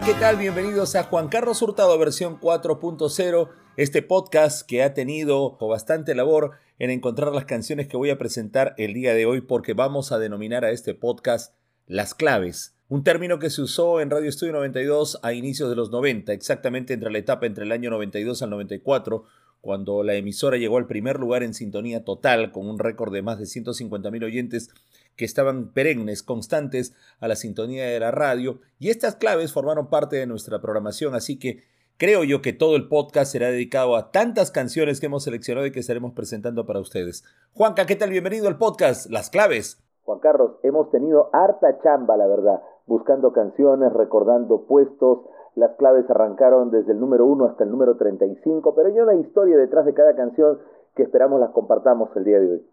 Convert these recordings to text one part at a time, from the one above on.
¿qué tal? Bienvenidos a Juan Carlos Hurtado versión 4.0, este podcast que ha tenido bastante labor en encontrar las canciones que voy a presentar el día de hoy porque vamos a denominar a este podcast las claves. Un término que se usó en Radio Estudio 92 a inicios de los 90, exactamente entre la etapa entre el año 92 al 94, cuando la emisora llegó al primer lugar en sintonía total con un récord de más de 150 mil oyentes que estaban perennes, constantes a la sintonía de la radio, y estas claves formaron parte de nuestra programación, así que creo yo que todo el podcast será dedicado a tantas canciones que hemos seleccionado y que estaremos presentando para ustedes. Juanca, ¿qué tal? Bienvenido al podcast Las Claves. Juan Carlos, hemos tenido harta chamba, la verdad, buscando canciones, recordando puestos. Las claves arrancaron desde el número 1 hasta el número 35, pero hay una historia detrás de cada canción que esperamos las compartamos el día de hoy.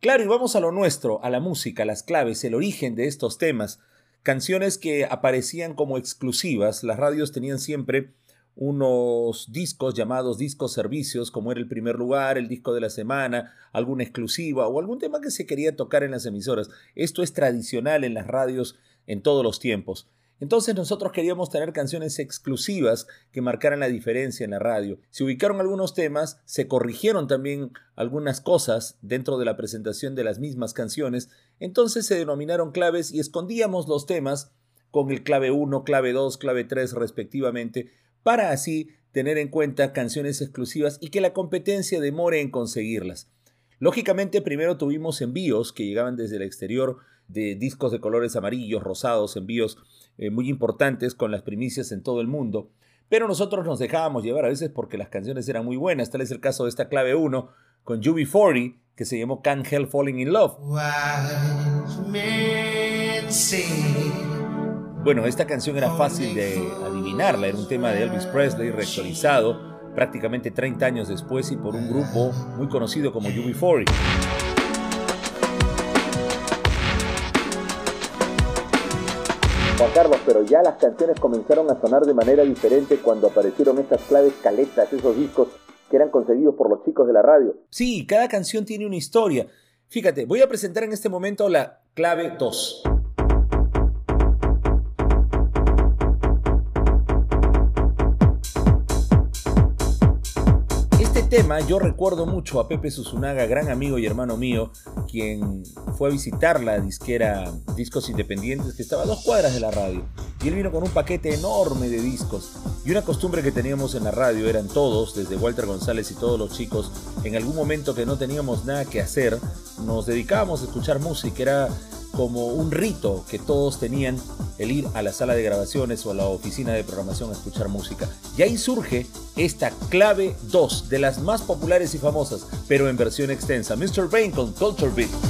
Claro, y vamos a lo nuestro, a la música, las claves, el origen de estos temas. Canciones que aparecían como exclusivas. Las radios tenían siempre unos discos llamados discos servicios, como era el primer lugar, el disco de la semana, alguna exclusiva o algún tema que se quería tocar en las emisoras. Esto es tradicional en las radios en todos los tiempos. Entonces nosotros queríamos tener canciones exclusivas que marcaran la diferencia en la radio. Se ubicaron algunos temas, se corrigieron también algunas cosas dentro de la presentación de las mismas canciones, entonces se denominaron claves y escondíamos los temas con el clave 1, clave 2, clave 3 respectivamente, para así tener en cuenta canciones exclusivas y que la competencia demore en conseguirlas. Lógicamente primero tuvimos envíos que llegaban desde el exterior de discos de colores amarillos, rosados, envíos eh, muy importantes con las primicias en todo el mundo. Pero nosotros nos dejábamos llevar a veces porque las canciones eran muy buenas. Tal es el caso de esta clave 1 con UB40 que se llamó Can't Help Falling in Love. Bueno, esta canción era fácil de adivinarla, era un tema de Elvis Presley reactualizado prácticamente 30 años después y por un grupo muy conocido como UB40. Carlos, pero ya las canciones comenzaron a sonar de manera diferente cuando aparecieron estas claves caletas, esos discos que eran conseguidos por los chicos de la radio. Sí, cada canción tiene una historia. Fíjate, voy a presentar en este momento la clave 2. Tema yo recuerdo mucho a Pepe Susunaga, gran amigo y hermano mío, quien fue a visitar la disquera Discos Independientes que estaba a dos cuadras de la radio. Y él vino con un paquete enorme de discos. Y una costumbre que teníamos en la radio eran todos, desde Walter González y todos los chicos, en algún momento que no teníamos nada que hacer, nos dedicábamos a escuchar música. Era como un rito que todos tenían el ir a la sala de grabaciones o a la oficina de programación a escuchar música. Y ahí surge esta clave 2 de las más populares y famosas, pero en versión extensa, Mr. Bain con Culture Beat.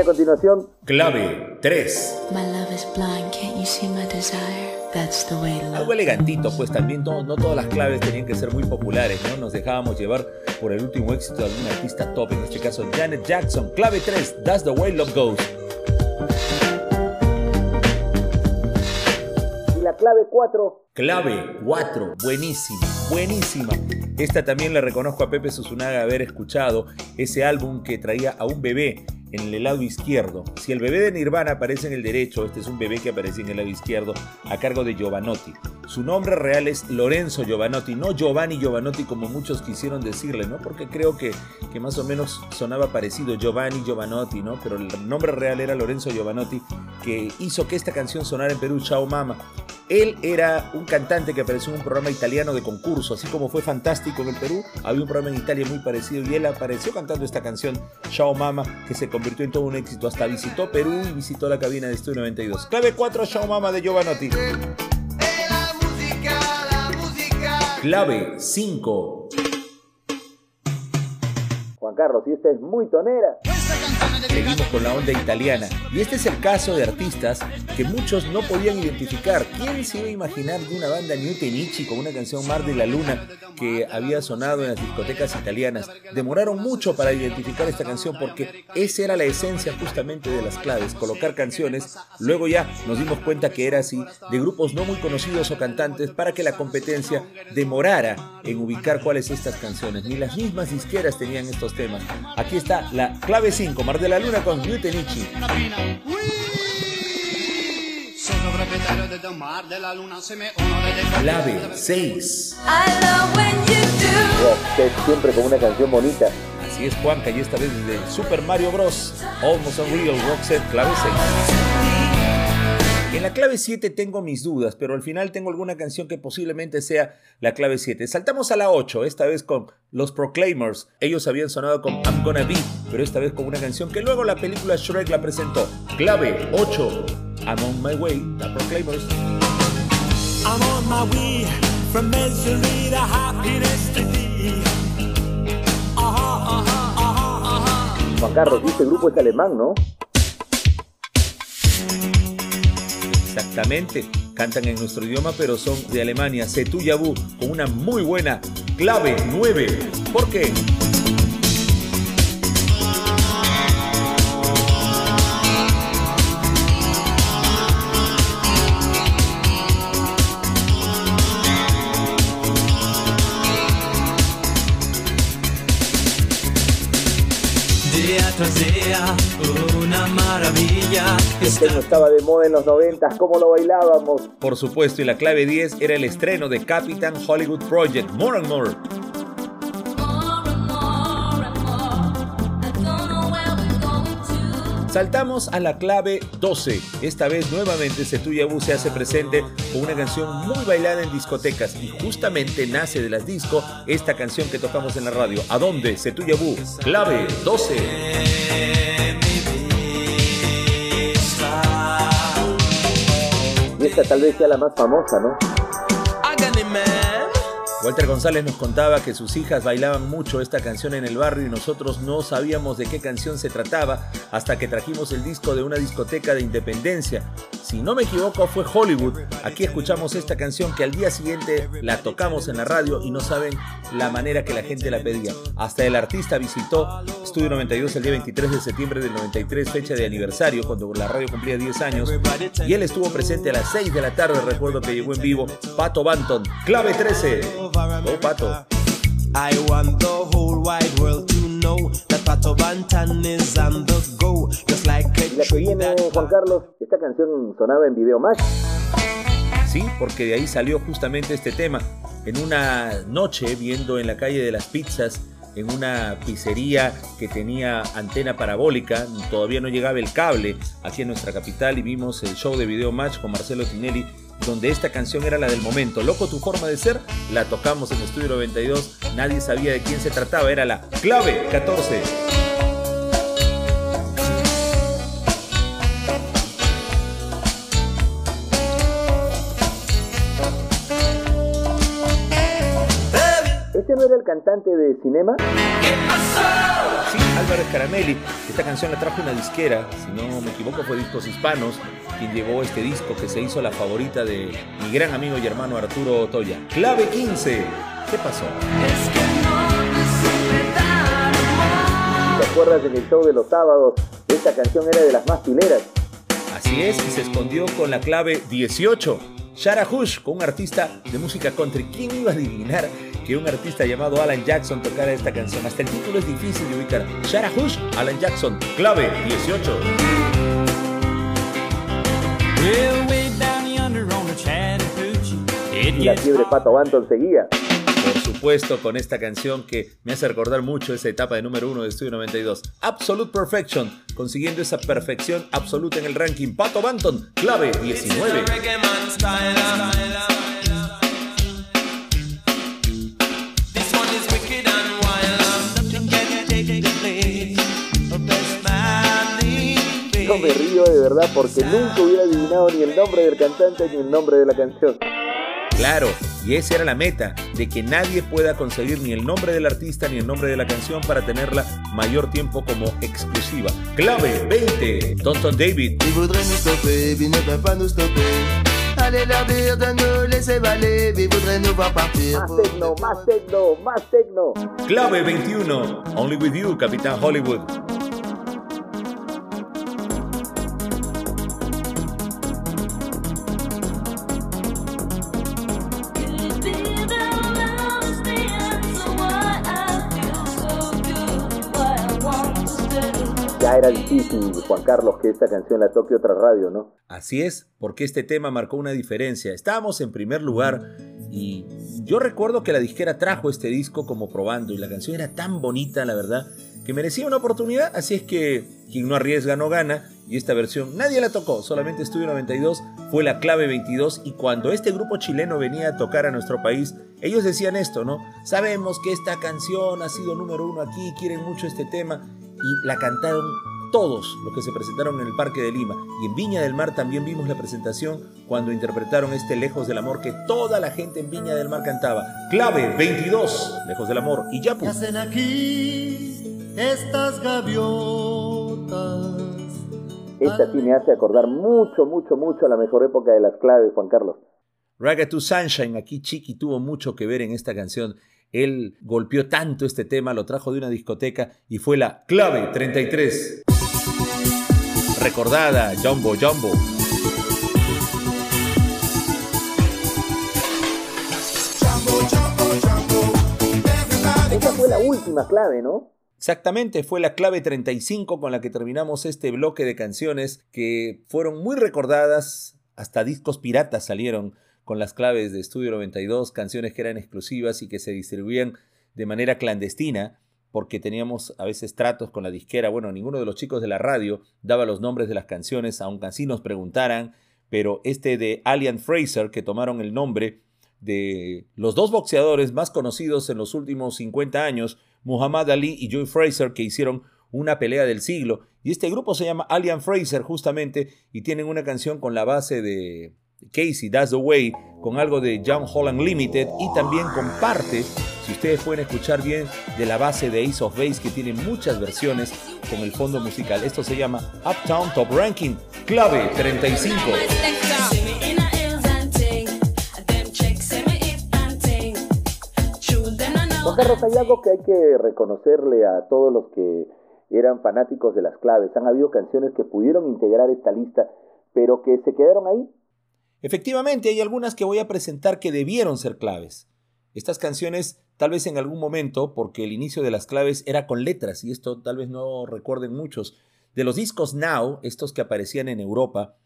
Viene a continuación, clave 3. Algo elegantito, pues también no, todas las claves tenían que ser muy populares, ¿no? Nos dejábamos llevar por el último éxito de algún artista top, en este caso Janet Jackson. Clave 3, That's the Way Love Goes. Y la clave 4. Clave 4, buenísima, buenísima. Esta también le reconozco a Pepe Susunaga haber escuchado ese álbum que traía a un bebé en el lado izquierdo. Si el bebé de Nirvana aparece en el derecho, este es un bebé que aparece en el lado izquierdo a cargo de Giovanotti. Su nombre real es Lorenzo Giovanotti, no Giovanni Giovanotti como muchos quisieron decirle, ¿no? Porque creo que, que más o menos sonaba parecido Giovanni Giovanotti, ¿no? Pero el nombre real era Lorenzo Giovanotti, que hizo que esta canción sonara en Perú, Chao Mama. Él era un cantante que apareció en un programa italiano de concurso, así como fue fantástico en el Perú, había un programa en Italia muy parecido y él apareció cantando esta canción, Chao Mama, que se convirtió en todo un éxito. Hasta visitó Perú y visitó la cabina de Estudio 92. Clave 4, Chao Mama de Giovanotti. Clave 5. Juan Carlos, y esta es muy tonera. Seguimos con la onda italiana. Y este es el caso de artistas que muchos no podían identificar. ¿Quién se iba a imaginar de una banda New Tenichi con una canción Mar de la Luna que había sonado en las discotecas italianas? Demoraron mucho para identificar esta canción porque esa era la esencia justamente de las claves, colocar canciones. Luego ya nos dimos cuenta que era así, de grupos no muy conocidos o cantantes para que la competencia demorara en ubicar cuáles estas canciones. Ni las mismas disqueras tenían estos temas. Aquí está la clave 5, Mar de la Luna con Glutenichi. Clave 6. siempre con una canción bonita. Así es, Juanca, y esta vez de Super Mario Bros. Almost Unreal Rockset, clave 6. En la clave 7 tengo mis dudas, pero al final tengo alguna canción que posiblemente sea la clave 7. Saltamos a la 8, esta vez con los Proclaimers. Ellos habían sonado con I'm Gonna Be, pero esta vez con una canción que luego la película Shrek la presentó. Clave 8, I'm on my way, The Proclaimers. I'm on my way from misery to happiness to Juan Carlos, este grupo es alemán, ¿no? Cantan en nuestro idioma pero son de Alemania, Setuyabu, con una muy buena clave 9. ¿Por qué? Una maravilla. Este no estaba de moda en los noventas, ¿cómo lo bailábamos? Por supuesto, y la clave 10 era el estreno de Captain Hollywood Project, More and More. Saltamos a la clave 12. Esta vez nuevamente Setuyabu se hace presente con una canción muy bailada en discotecas y justamente nace de las disco esta canción que tocamos en la radio. ¿A dónde? Setuyabu, clave 12. Y esta tal vez sea la más famosa, ¿no? Walter González nos contaba que sus hijas bailaban mucho esta canción en el barrio y nosotros no sabíamos de qué canción se trataba hasta que trajimos el disco de una discoteca de Independencia. Si no me equivoco fue Hollywood. Aquí escuchamos esta canción que al día siguiente la tocamos en la radio y no saben la manera que la gente la pedía. Hasta el artista visitó Estudio 92 el día 23 de septiembre del 93, fecha de aniversario, cuando la radio cumplía 10 años. Y él estuvo presente a las 6 de la tarde, recuerdo que llegó en vivo, Pato Banton, clave 13. Oh, Pato. I want the whole wide world to know that Pato Bantan is on the go. Just like a la que viene, Juan Carlos, esta canción sonaba en Video Match. Sí, porque de ahí salió justamente este tema. En una noche, viendo en la calle de las pizzas, en una pizzería que tenía antena parabólica, todavía no llegaba el cable aquí en nuestra capital y vimos el show de Video Match con Marcelo Tinelli donde esta canción era la del momento. Loco, tu forma de ser, la tocamos en Estudio 92, nadie sabía de quién se trataba, era la clave 14. ¿Este no era el cantante de Cinema? Sí, Álvaro Caramelli. Esta canción la trajo una disquera, si no me equivoco fue Discos Hispanos, quien llevó este disco que se hizo la favorita de mi gran amigo y hermano Arturo Otoya. Clave 15. ¿Qué pasó? ¿Te acuerdas en el show de los sábados? Esta canción era de las más pileras. Así es, y se escondió con la clave 18. Shara Hush, con un artista de música country. ¿Quién iba a adivinar que un artista llamado Alan Jackson tocara esta canción? Hasta el título es difícil de ubicar. Shara Hush, Alan Jackson, clave 18. Y la fiebre Pato Banton seguía. Por supuesto, con esta canción que me hace recordar mucho esa etapa de número uno de Estudio 92. Absolute Perfection, consiguiendo esa perfección absoluta en el ranking. Pato Banton, clave 19. Yo me río de verdad porque nunca hubiera adivinado ni el nombre del cantante ni el nombre de la canción. Claro, Y esa era la meta, de que nadie pueda conseguir ni el nombre del artista ni el nombre de la canción para tenerla mayor tiempo como exclusiva. Clave 20, Tonton David. Allez leur dire de nous laisser valer, ils voudraient nous voir partir. Más tecno, más tecno, más tecno. Clave 21, Only With You, Capitán Hollywood. Era difícil, Juan Carlos, que esta canción la toque otra radio, ¿no? Así es, porque este tema marcó una diferencia. Estábamos en primer lugar y yo recuerdo que la disquera trajo este disco como probando y la canción era tan bonita, la verdad, que merecía una oportunidad, así es que quien no arriesga no gana y esta versión nadie la tocó, solamente Estudio 92 fue la clave 22 y cuando este grupo chileno venía a tocar a nuestro país, ellos decían esto, ¿no? Sabemos que esta canción ha sido número uno aquí, quieren mucho este tema y la cantaron todos los que se presentaron en el Parque de Lima. Y en Viña del Mar también vimos la presentación cuando interpretaron este Lejos del Amor que toda la gente en Viña del Mar cantaba. Clave 22, Lejos del Amor. Y ya pues. hacen aquí estas gaviotas? Esta sí me hace acordar mucho, mucho, mucho a la mejor época de las claves, Juan Carlos. Raga to Sunshine, aquí Chiqui tuvo mucho que ver en esta canción. Él golpeó tanto este tema, lo trajo de una discoteca y fue la clave 33. Recordada, Jumbo Jumbo. Esa fue la última clave, ¿no? Exactamente, fue la clave 35 con la que terminamos este bloque de canciones que fueron muy recordadas, hasta discos piratas salieron con las claves de Estudio 92, canciones que eran exclusivas y que se distribuían de manera clandestina, porque teníamos a veces tratos con la disquera. Bueno, ninguno de los chicos de la radio daba los nombres de las canciones, aunque así nos preguntaran, pero este de Alien Fraser, que tomaron el nombre de los dos boxeadores más conocidos en los últimos 50 años, Muhammad Ali y Joe Fraser, que hicieron una pelea del siglo. Y este grupo se llama Alien Fraser justamente y tienen una canción con la base de Casey, That's the Way, con algo de John Holland Limited y también comparte, ustedes pueden escuchar bien, de la base de Ace of Base que tiene muchas versiones con el fondo musical. Esto se llama Uptown Top Ranking, clave 35. Juan Carlos, hay algo que hay que reconocerle a todos los que eran fanáticos de las claves. Han habido canciones que pudieron integrar esta lista, pero que se quedaron ahí Efectivamente, hay algunas que voy a presentar que debieron ser claves. Estas canciones, tal vez en algún momento, porque el inicio de las claves era con letras, y esto tal vez no recuerden muchos, de los discos Now, estos que aparecían en Europa,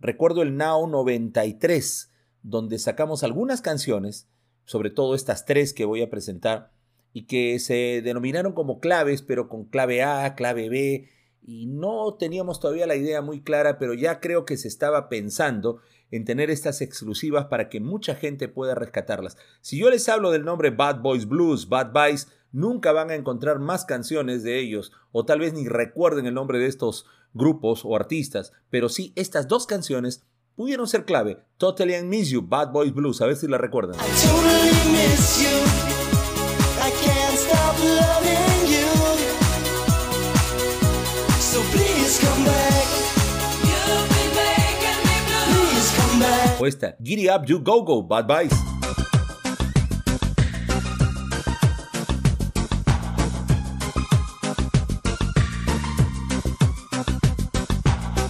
recuerdo el Now 93, donde sacamos algunas canciones, sobre todo estas tres que voy a presentar, y que se denominaron como claves, pero con clave A, clave B, y no teníamos todavía la idea muy clara, pero ya creo que se estaba pensando en tener estas exclusivas para que mucha gente pueda rescatarlas. Si yo les hablo del nombre Bad Boys Blues, Bad Boys, nunca van a encontrar más canciones de ellos, o tal vez ni recuerden el nombre de estos grupos o artistas, pero sí estas dos canciones pudieron ser clave. Totally I Miss You, Bad Boys Blues, a ver si la recuerdan. O esta, Giddy Up, You Go Go, Bad Boys.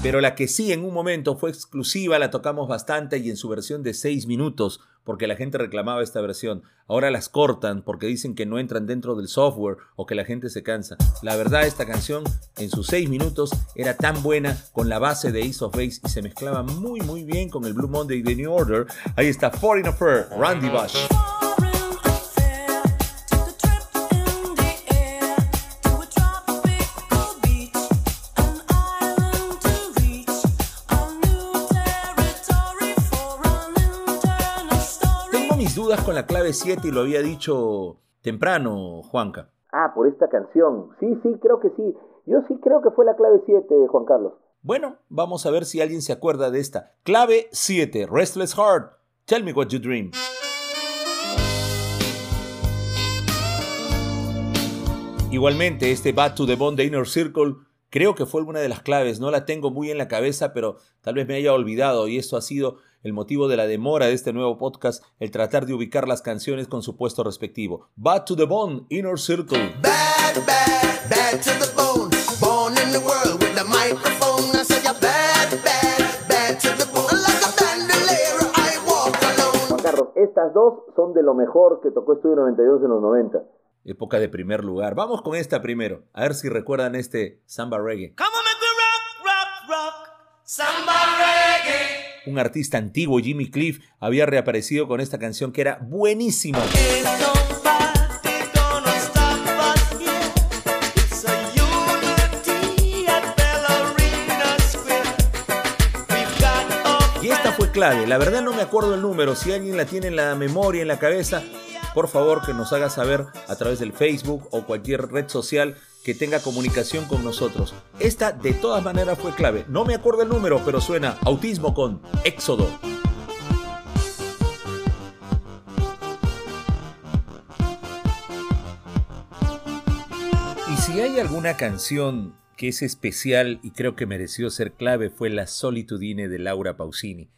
Pero la que sí en un momento fue exclusiva, la tocamos bastante y en su versión de 6 minutos, porque la gente reclamaba esta versión. Ahora las cortan porque dicen que no entran dentro del software o que la gente se cansa. La verdad, esta canción en sus 6 minutos era tan buena con la base de Ace of Base y se mezclaba muy muy bien con el Blue Monday de New Order. Ahí está Foreign Affair, Randy Bush. dudas con la clave 7 y lo había dicho temprano, Juanca. Ah, por esta canción. Sí, sí, creo que sí. Yo sí creo que fue la clave 7, Juan Carlos. Bueno, vamos a ver si alguien se acuerda de esta. Clave 7, Restless Heart. Tell me what you dream. Igualmente, este Back to the Bond de Inner Circle creo que fue alguna de las claves. No la tengo muy en la cabeza, pero tal vez me haya olvidado. Y esto ha sido el motivo de la demora de este nuevo podcast, el tratar de ubicar las canciones con su puesto respectivo. Bad to the Bone, Inner Circle. Bad, bad, bad to the bone. Born in the world with the microphone. I say bad, bad, bad to the bone. Like a bandolero, I walk alone. Juan Carlos, estas dos son de lo mejor que tocó Estudio 92 en los 90 época de primer lugar. Vamos con esta primero, a ver si recuerdan este samba reggae. samba reggae. Un artista antiguo, Jimmy Cliff, había reaparecido con esta canción que era buenísima. Y esta fue clave, la verdad no me acuerdo el número, si alguien la tiene en la memoria, en la cabeza, por favor que nos haga saber a través del Facebook o cualquier red social que tenga comunicación con nosotros. Esta de todas maneras fue clave. No me acuerdo el número, pero suena Autismo con Éxodo. Y si hay alguna canción que es especial y creo que mereció ser clave fue La Solitudine de Laura Pausini.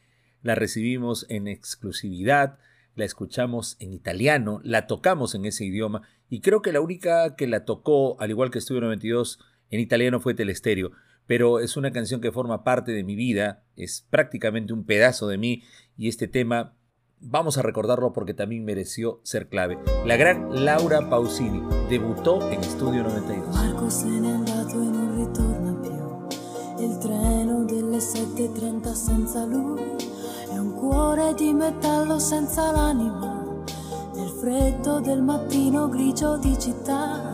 La recibimos en exclusividad la escuchamos en italiano, la tocamos en ese idioma y creo que la única que la tocó, al igual que Estudio 92, en italiano fue Telesterio, pero es una canción que forma parte de mi vida, es prácticamente un pedazo de mí y este tema vamos a recordarlo porque también mereció ser clave. La gran Laura Pausini debutó en Estudio 92. Marco se andato e non ritorna più. Il treno delle 7.30 senza lui cuore di metallo senza l'anima, nel freddo del mattino grigio di città,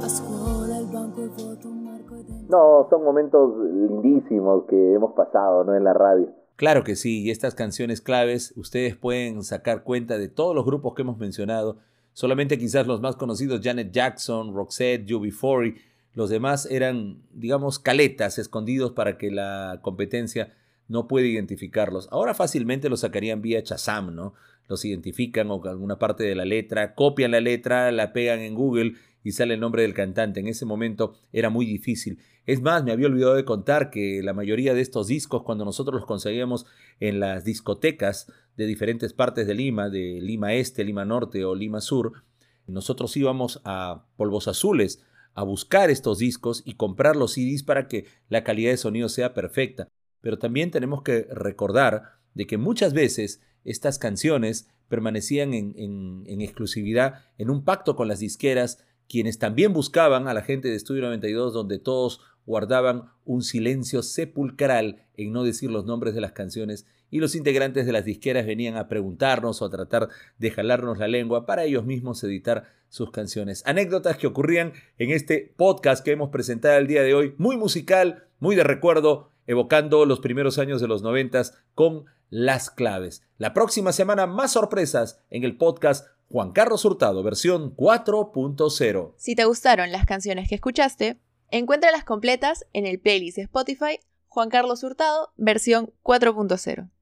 a scuola il banco è vuoto, un marco è dentro. No, son momentos lindísimos que hemos pasado, ¿no? En la radio. Claro que sí, y estas canciones claves ustedes pueden sacar cuenta de todos los grupos que hemos mencionado, solamente quizás los más conocidos, Janet Jackson, Roxette, UB40, los demás eran, digamos, caletas escondidos para que la competencia no puede identificarlos. Ahora fácilmente los sacarían vía Chazam, ¿no? Los identifican o alguna parte de la letra, copian la letra, la pegan en Google y sale el nombre del cantante. En ese momento era muy difícil. Es más, me había olvidado de contar que la mayoría de estos discos, cuando nosotros los conseguíamos en las discotecas de diferentes partes de Lima, de Lima Este, Lima Norte o Lima Sur, nosotros íbamos a Polvos Azules a buscar estos discos y comprar los CDs para que la calidad de sonido sea perfecta. Pero también tenemos que recordar de que muchas veces estas canciones permanecían en, exclusividad en un pacto con las disqueras, quienes también buscaban a la gente de Estudio 92, donde todos guardaban un silencio sepulcral en no decir los nombres de las canciones y los integrantes de las disqueras venían a preguntarnos o a tratar de jalarnos la lengua para ellos mismos editar sus canciones. Anécdotas que ocurrían en este podcast que hemos presentado el día de hoy, muy musical, muy de recuerdo, evocando los primeros años de los noventas con las claves. La próxima semana más sorpresas en el podcast Juan Carlos Hurtado, versión 4.0. Si te gustaron las canciones que escuchaste, encuéntralas completas en el playlist Spotify Juan Carlos Hurtado, versión 4.0.